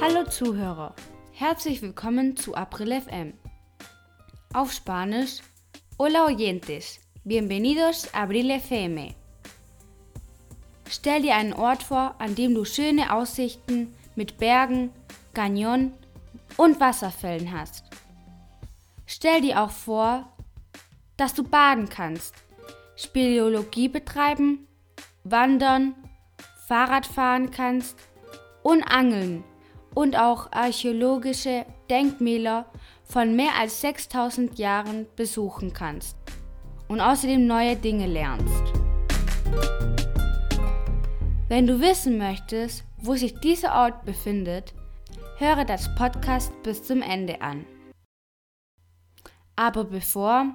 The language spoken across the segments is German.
Hallo Zuhörer, herzlich willkommen zu April FM. Auf Spanisch, Hola oyentes, bienvenidos a Abril FM. Stell dir einen Ort vor, an dem du schöne Aussichten mit Bergen, Canyon und Wasserfällen hast. Stell dir auch vor, dass du baden kannst, Speleologie betreiben, wandern, Fahrrad fahren kannst und angeln und auch archäologische Denkmäler von mehr als 6000 Jahren besuchen kannst und außerdem neue Dinge lernst. Wenn du wissen möchtest, wo sich dieser Ort befindet, höre das Podcast bis zum Ende an. Aber bevor,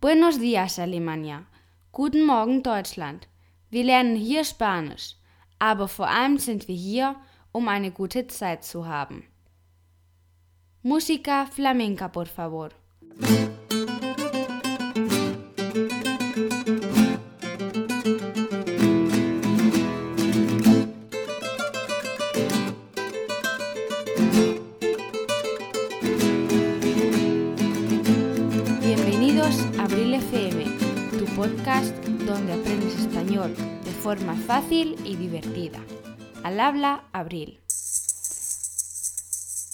Buenos dias Alemania, guten Morgen Deutschland. Wir lernen hier Spanisch, aber vor allem sind wir hier, um eine gute Zeit zu haben. Música flamenca, por favor. Podcast donde aprendes español de forma fácil y divertida. Al habla Abril.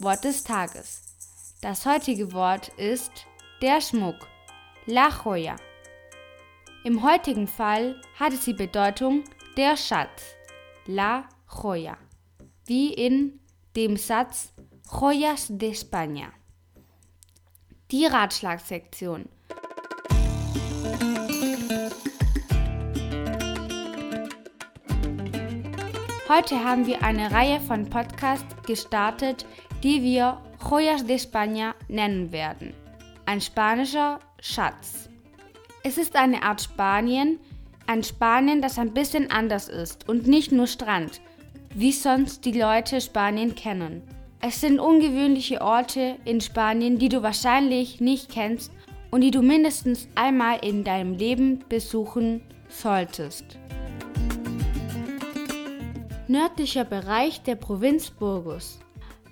Wort des Tages. Das heutige Wort ist der Schmuck, La Joya. Im heutigen Fall hat es die Bedeutung der Schatz, La Joya, wie in dem Satz Joyas de España. Die Ratschlagsektion. Heute haben wir eine Reihe von Podcasts gestartet, die wir Joyas de España nennen werden. Ein spanischer Schatz. Es ist eine Art Spanien, ein Spanien, das ein bisschen anders ist und nicht nur Strand, wie sonst die Leute Spanien kennen. Es sind ungewöhnliche Orte in Spanien, die du wahrscheinlich nicht kennst und die du mindestens einmal in deinem Leben besuchen solltest. Nördlicher Bereich der Provinz Burgos.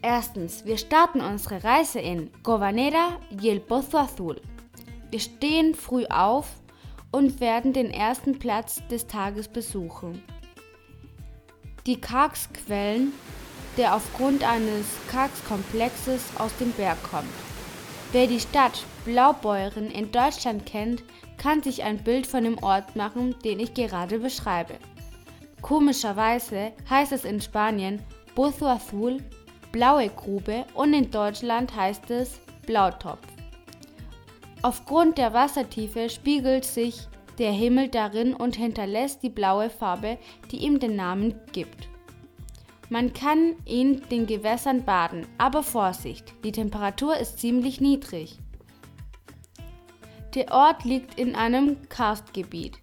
Erstens, wir starten unsere Reise in Cobanera y el Pozo Azul. Wir stehen früh auf und werden den ersten Platz des Tages besuchen. Die Kargsquellen, der aufgrund eines Kargskomplexes aus dem Berg kommt. Wer die Stadt Blaubeuren in Deutschland kennt, kann sich ein Bild von dem Ort machen, den ich gerade beschreibe. Komischerweise heißt es in Spanien Pozo Azul, blaue Grube und in Deutschland heißt es Blautopf. Aufgrund der Wassertiefe spiegelt sich der Himmel darin und hinterlässt die blaue Farbe, die ihm den Namen gibt. Man kann in den Gewässern baden, aber Vorsicht, die Temperatur ist ziemlich niedrig. Der Ort liegt in einem Karstgebiet.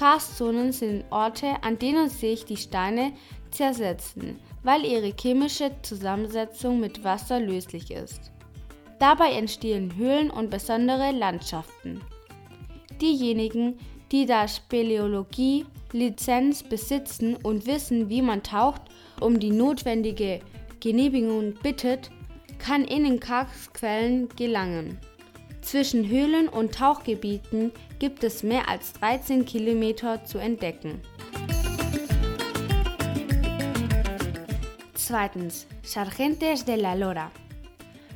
Karstzonen sind Orte, an denen sich die Steine zersetzen, weil ihre chemische Zusammensetzung mit Wasser löslich ist. Dabei entstehen Höhlen und besondere Landschaften. Diejenigen, die da Speleologie Lizenz besitzen und wissen, wie man taucht, um die notwendige Genehmigung bittet, kann in den Karstquellen gelangen. Zwischen Höhlen und Tauchgebieten gibt es mehr als 13 Kilometer zu entdecken. Zweitens, Sargentes de la Lora.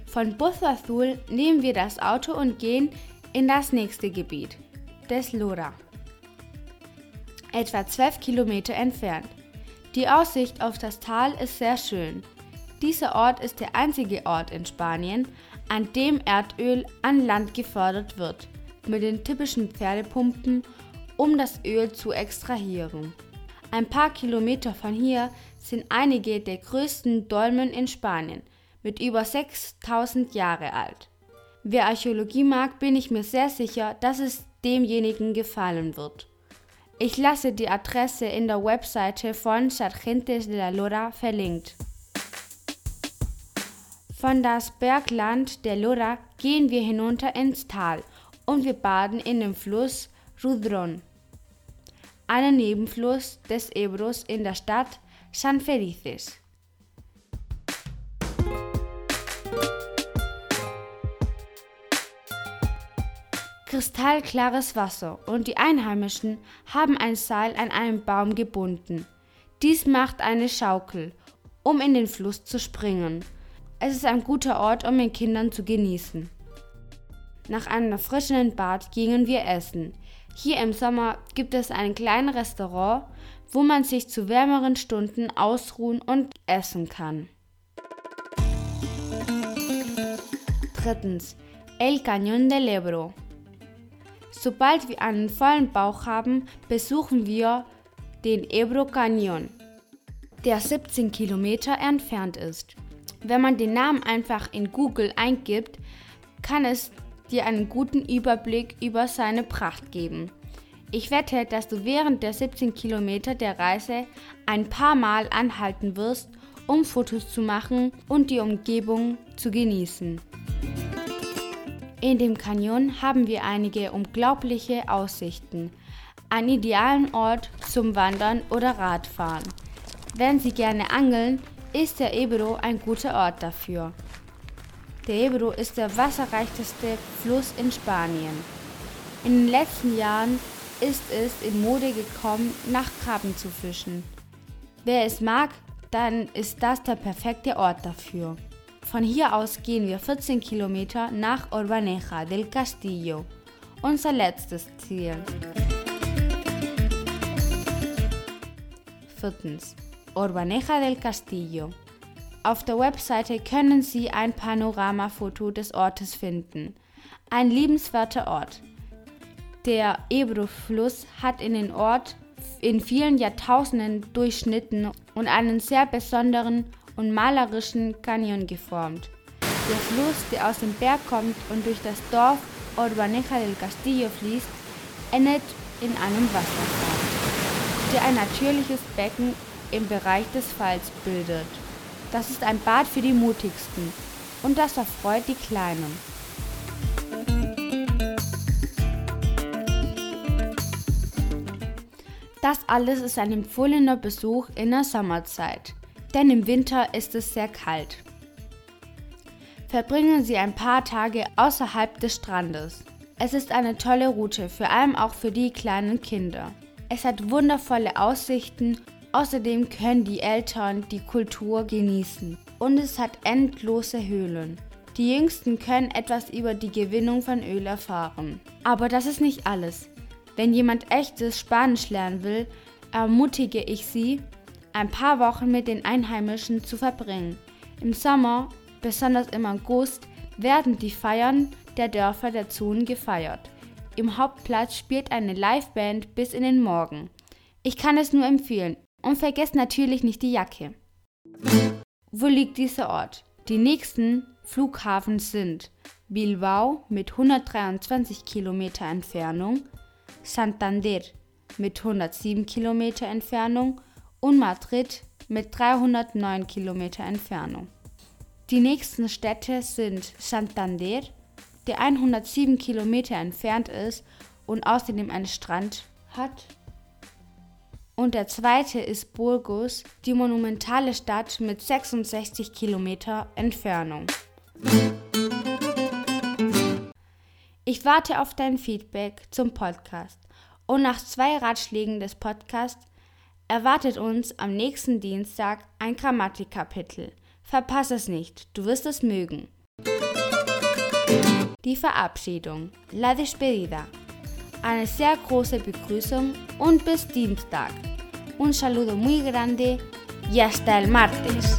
Von Pozo Azul nehmen wir das Auto und gehen in das nächste Gebiet, des Lora. Etwa 12 Kilometer entfernt. Die Aussicht auf das Tal ist sehr schön. Dieser Ort ist der einzige Ort in Spanien, an dem Erdöl an Land gefördert wird, mit den typischen Pferdepumpen, um das Öl zu extrahieren. Ein paar Kilometer von hier sind einige der größten Dolmen in Spanien, mit über 6000 Jahre alt. Wer Archäologie mag, bin ich mir sehr sicher, dass es demjenigen gefallen wird. Ich lasse die Adresse in der Webseite von Sargentes de la Lora verlinkt. Von das Bergland der Lora gehen wir hinunter ins Tal und wir baden in dem Fluss Rudron. einen Nebenfluss des Ebros in der Stadt San Felices. Kristallklares Wasser und die Einheimischen haben ein Seil an einem Baum gebunden. Dies macht eine Schaukel, um in den Fluss zu springen. Es ist ein guter Ort, um mit Kindern zu genießen. Nach einem erfrischenden Bad gingen wir essen. Hier im Sommer gibt es ein kleines Restaurant, wo man sich zu wärmeren Stunden ausruhen und essen kann. Drittens. El Cañón del Ebro. Sobald wir einen vollen Bauch haben, besuchen wir den Ebro Canyon, der 17 Kilometer entfernt ist. Wenn man den Namen einfach in Google eingibt, kann es dir einen guten Überblick über seine Pracht geben. Ich wette, dass du während der 17 Kilometer der Reise ein paar Mal anhalten wirst, um Fotos zu machen und die Umgebung zu genießen. In dem Canyon haben wir einige unglaubliche Aussichten, einen idealen Ort zum Wandern oder Radfahren. Wenn Sie gerne angeln, ist der Ebro ein guter Ort dafür. Der Ebro ist der wasserreichste Fluss in Spanien. In den letzten Jahren ist es in Mode gekommen, nach Krabben zu fischen. Wer es mag, dann ist das der perfekte Ort dafür. Von hier aus gehen wir 14 Kilometer nach Orbaneja del Castillo, unser letztes Ziel. Viertens. Orbaneja del Castillo. Auf der Webseite können Sie ein Panoramafoto des Ortes finden. Ein liebenswerter Ort. Der Ebro-Fluss hat in den Ort in vielen Jahrtausenden durchschnitten und einen sehr besonderen und malerischen Canyon geformt. Der Fluss, der aus dem Berg kommt und durch das Dorf Orbaneja del Castillo fließt, endet in einem Wasserfall, der ein natürliches Becken im Bereich des Falls bildet. Das ist ein Bad für die Mutigsten und das erfreut die Kleinen. Das alles ist ein empfohlener Besuch in der Sommerzeit, denn im Winter ist es sehr kalt. Verbringen Sie ein paar Tage außerhalb des Strandes. Es ist eine tolle Route, vor allem auch für die kleinen Kinder. Es hat wundervolle Aussichten Außerdem können die Eltern die Kultur genießen. Und es hat endlose Höhlen. Die Jüngsten können etwas über die Gewinnung von Öl erfahren. Aber das ist nicht alles. Wenn jemand echtes Spanisch lernen will, ermutige ich sie, ein paar Wochen mit den Einheimischen zu verbringen. Im Sommer, besonders im August, werden die Feiern der Dörfer der Zonen gefeiert. Im Hauptplatz spielt eine Liveband bis in den Morgen. Ich kann es nur empfehlen. Und vergesst natürlich nicht die Jacke. Wo liegt dieser Ort? Die nächsten Flughafen sind Bilbao mit 123 Kilometer Entfernung, Santander mit 107 Kilometer Entfernung und Madrid mit 309 Kilometer Entfernung. Die nächsten Städte sind Santander, der 107 Kilometer entfernt ist und außerdem einen Strand hat und der zweite ist Burgos, die monumentale Stadt mit 66 Kilometer Entfernung. Ich warte auf dein Feedback zum Podcast und nach zwei Ratschlägen des Podcasts erwartet uns am nächsten Dienstag ein Grammatikkapitel. Verpass es nicht, du wirst es mögen. Die Verabschiedung, la despedida eine sehr große Begrüßung und bis Dienstag. Un saludo muy grande y hasta el martes.